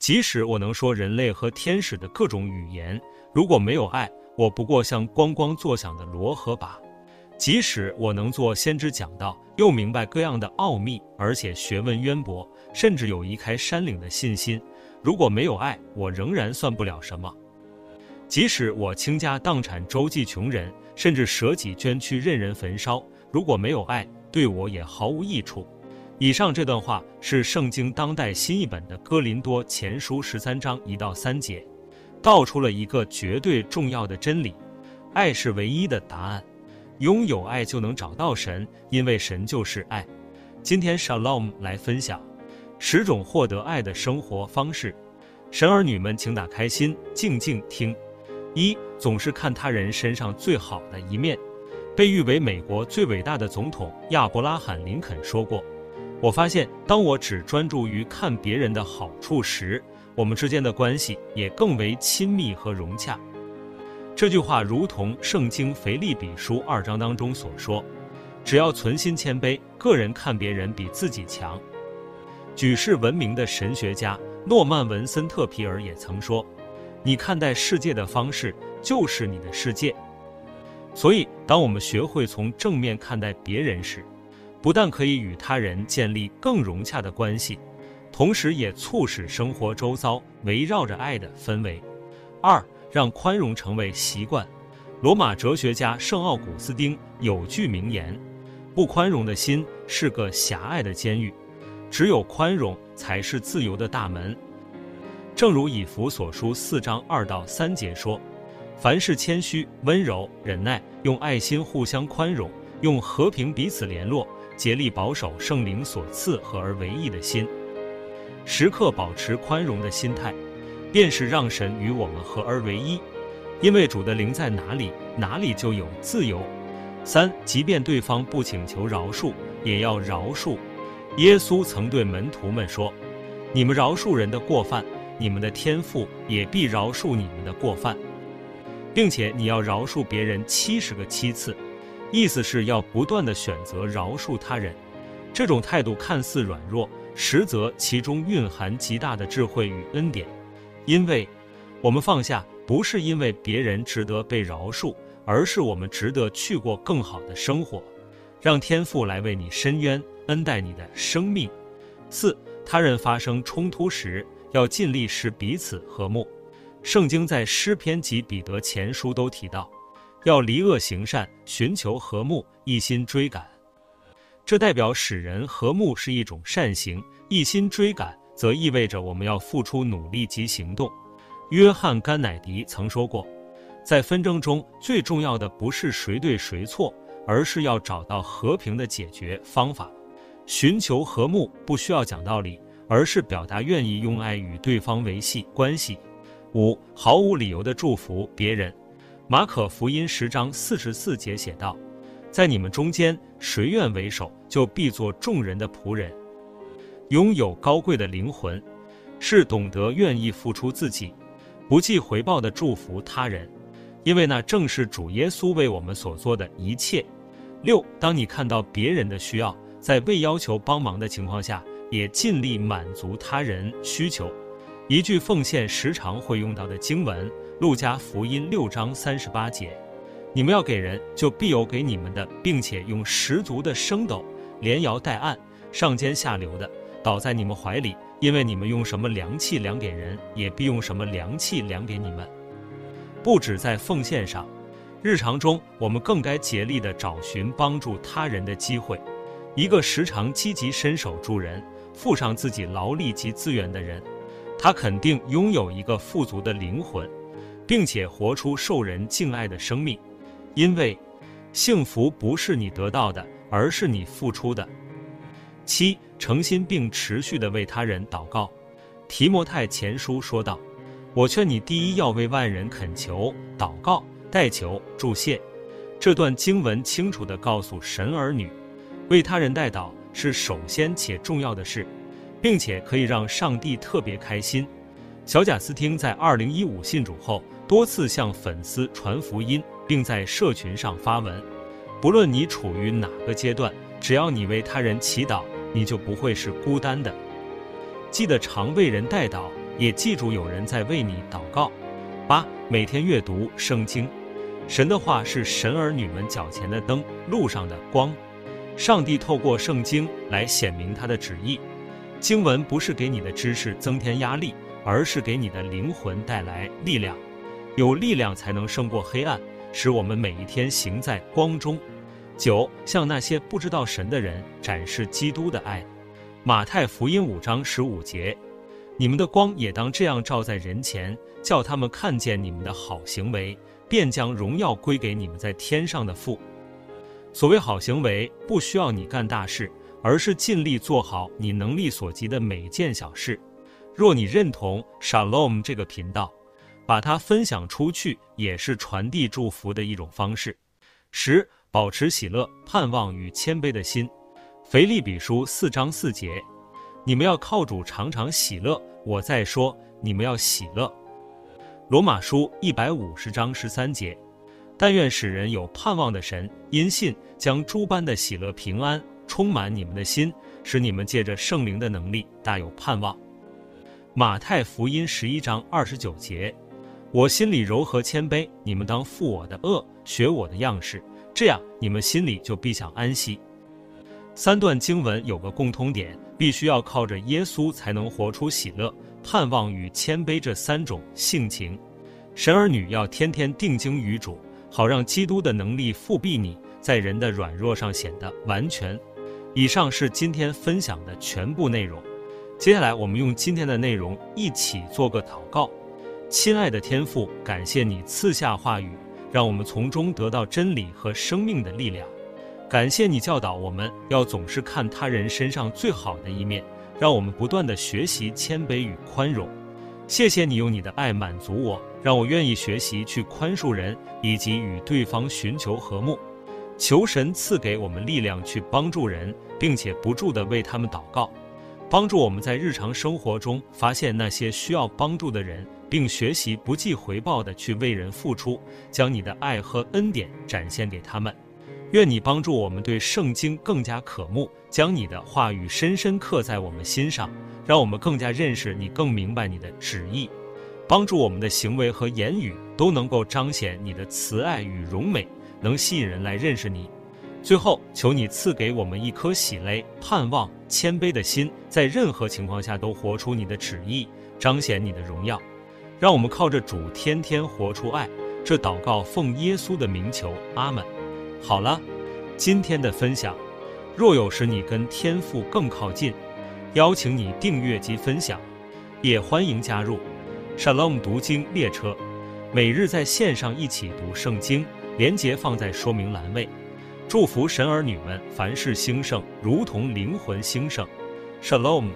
即使我能说人类和天使的各种语言，如果没有爱，我不过像咣咣作响的锣和鈸。即使我能做先知讲道，又明白各样的奥秘，而且学问渊博，甚至有移开山岭的信心，如果没有爱，我仍然算不了什么。即使我倾家荡产周济穷人，甚至舍己捐躯任人焚烧，如果没有爱，对我也毫无益处。以上这段话是圣经当代新译本的哥林多前书十三章一到三节，道出了一个绝对重要的真理：爱是唯一的答案。拥有爱就能找到神，因为神就是爱。今天 Shalom 来分享十种获得爱的生活方式。神儿女们，请打开心，静静听。一，总是看他人身上最好的一面。被誉为美国最伟大的总统亚伯拉罕·林肯说过。我发现，当我只专注于看别人的好处时，我们之间的关系也更为亲密和融洽。这句话如同圣经腓立比书二章当中所说：“只要存心谦卑，个人看别人比自己强。”举世闻名的神学家诺曼·文森特·皮尔也曾说：“你看待世界的方式，就是你的世界。”所以，当我们学会从正面看待别人时，不但可以与他人建立更融洽的关系，同时也促使生活周遭围绕着爱的氛围。二，让宽容成为习惯。罗马哲学家圣奥古斯丁有句名言：“不宽容的心是个狭隘的监狱，只有宽容才是自由的大门。”正如以弗所书四章二到三节说：“凡事谦虚、温柔、忍耐，用爱心互相宽容，用和平彼此联络。”竭力保守圣灵所赐合而为一的心，时刻保持宽容的心态，便是让神与我们合而为一。因为主的灵在哪里，哪里就有自由。三，即便对方不请求饶恕，也要饶恕。耶稣曾对门徒们说：“你们饶恕人的过犯，你们的天父也必饶恕你们的过犯，并且你要饶恕别人七十个七次。”意思是要不断地选择饶恕他人，这种态度看似软弱，实则其中蕴含极大的智慧与恩典。因为，我们放下不是因为别人值得被饶恕，而是我们值得去过更好的生活，让天父来为你伸冤，恩待你的生命。四，他人发生冲突时，要尽力使彼此和睦。圣经在诗篇及彼得前书都提到。要离恶行善，寻求和睦，一心追赶。这代表使人和睦是一种善行，一心追赶则意味着我们要付出努力及行动。约翰·甘乃迪曾说过，在纷争中最重要的不是谁对谁错，而是要找到和平的解决方法。寻求和睦不需要讲道理，而是表达愿意用爱与对方维系关系。五，毫无理由的祝福别人。马可福音十章四十四节写道：“在你们中间，谁愿为首，就必做众人的仆人。拥有高贵的灵魂，是懂得愿意付出自己，不计回报的祝福他人，因为那正是主耶稣为我们所做的一切。”六，当你看到别人的需要，在未要求帮忙的情况下，也尽力满足他人需求。一句奉献时常会用到的经文。路加福音六章三十八节，你们要给人，就必有给你们的，并且用十足的升斗，连摇带按，上尖下流的，倒在你们怀里，因为你们用什么量器量给人，也必用什么量器量给你们。不止在奉献上，日常中我们更该竭力地找寻帮助他人的机会。一个时常积极伸手助人、付上自己劳力及资源的人，他肯定拥有一个富足的灵魂。并且活出受人敬爱的生命，因为幸福不是你得到的，而是你付出的。七，诚心并持续的为他人祷告。提摩太前书说道：“我劝你第一要为万人恳求、祷告、代求、祝谢。”这段经文清楚地告诉神儿女，为他人代祷是首先且重要的事，并且可以让上帝特别开心。小贾斯汀在二零一五信主后，多次向粉丝传福音，并在社群上发文。不论你处于哪个阶段，只要你为他人祈祷，你就不会是孤单的。记得常为人代祷，也记住有人在为你祷告。八、每天阅读圣经，神的话是神儿女们脚前的灯，路上的光。上帝透过圣经来显明他的旨意。经文不是给你的知识增添压力，而是给你的灵魂带来力量。有力量才能胜过黑暗，使我们每一天行在光中。九、向那些不知道神的人展示基督的爱。马太福音五章十五节。你们的光也当这样照在人前，叫他们看见你们的好行为，便将荣耀归给你们在天上的父。所谓好行为，不需要你干大事，而是尽力做好你能力所及的每件小事。若你认同 Shalom 这个频道，把它分享出去，也是传递祝福的一种方式。十、保持喜乐、盼望与谦卑的心。腓立比书四章四节。你们要靠主常常喜乐。我再说，你们要喜乐。罗马书一百五十章十三节。但愿使人有盼望的神，因信将诸般的喜乐平安充满你们的心，使你们借着圣灵的能力大有盼望。马太福音十一章二十九节。我心里柔和谦卑，你们当负我的轭，学我的样式，这样你们心里就必享安息。三段经文有个共通点。必须要靠着耶稣才能活出喜乐、盼望与谦卑这三种性情。神儿女要天天定睛于主，好让基督的能力覆庇你，在人的软弱上显得完全。以上是今天分享的全部内容。接下来我们用今天的内容一起做个祷告。亲爱的天父，感谢你赐下话语，让我们从中得到真理和生命的力量。感谢你教导我们要总是看他人身上最好的一面，让我们不断的学习谦卑与宽容。谢谢你用你的爱满足我，让我愿意学习去宽恕人，以及与对方寻求和睦。求神赐给我们力量去帮助人，并且不住地为他们祷告，帮助我们在日常生活中发现那些需要帮助的人，并学习不计回报地去为人付出，将你的爱和恩典展现给他们。愿你帮助我们对圣经更加渴慕，将你的话语深深刻在我们心上，让我们更加认识你，更明白你的旨意，帮助我们的行为和言语都能够彰显你的慈爱与荣美，能吸引人来认识你。最后，求你赐给我们一颗喜乐、盼望、谦卑的心，在任何情况下都活出你的旨意，彰显你的荣耀。让我们靠着主天天活出爱。这祷告奉耶稣的名求，阿门。好了，今天的分享，若有使你跟天父更靠近，邀请你订阅及分享，也欢迎加入 Shalom 读经列车，每日在线上一起读圣经，连结放在说明栏位。祝福神儿女们凡事兴盛，如同灵魂兴盛。Shalom。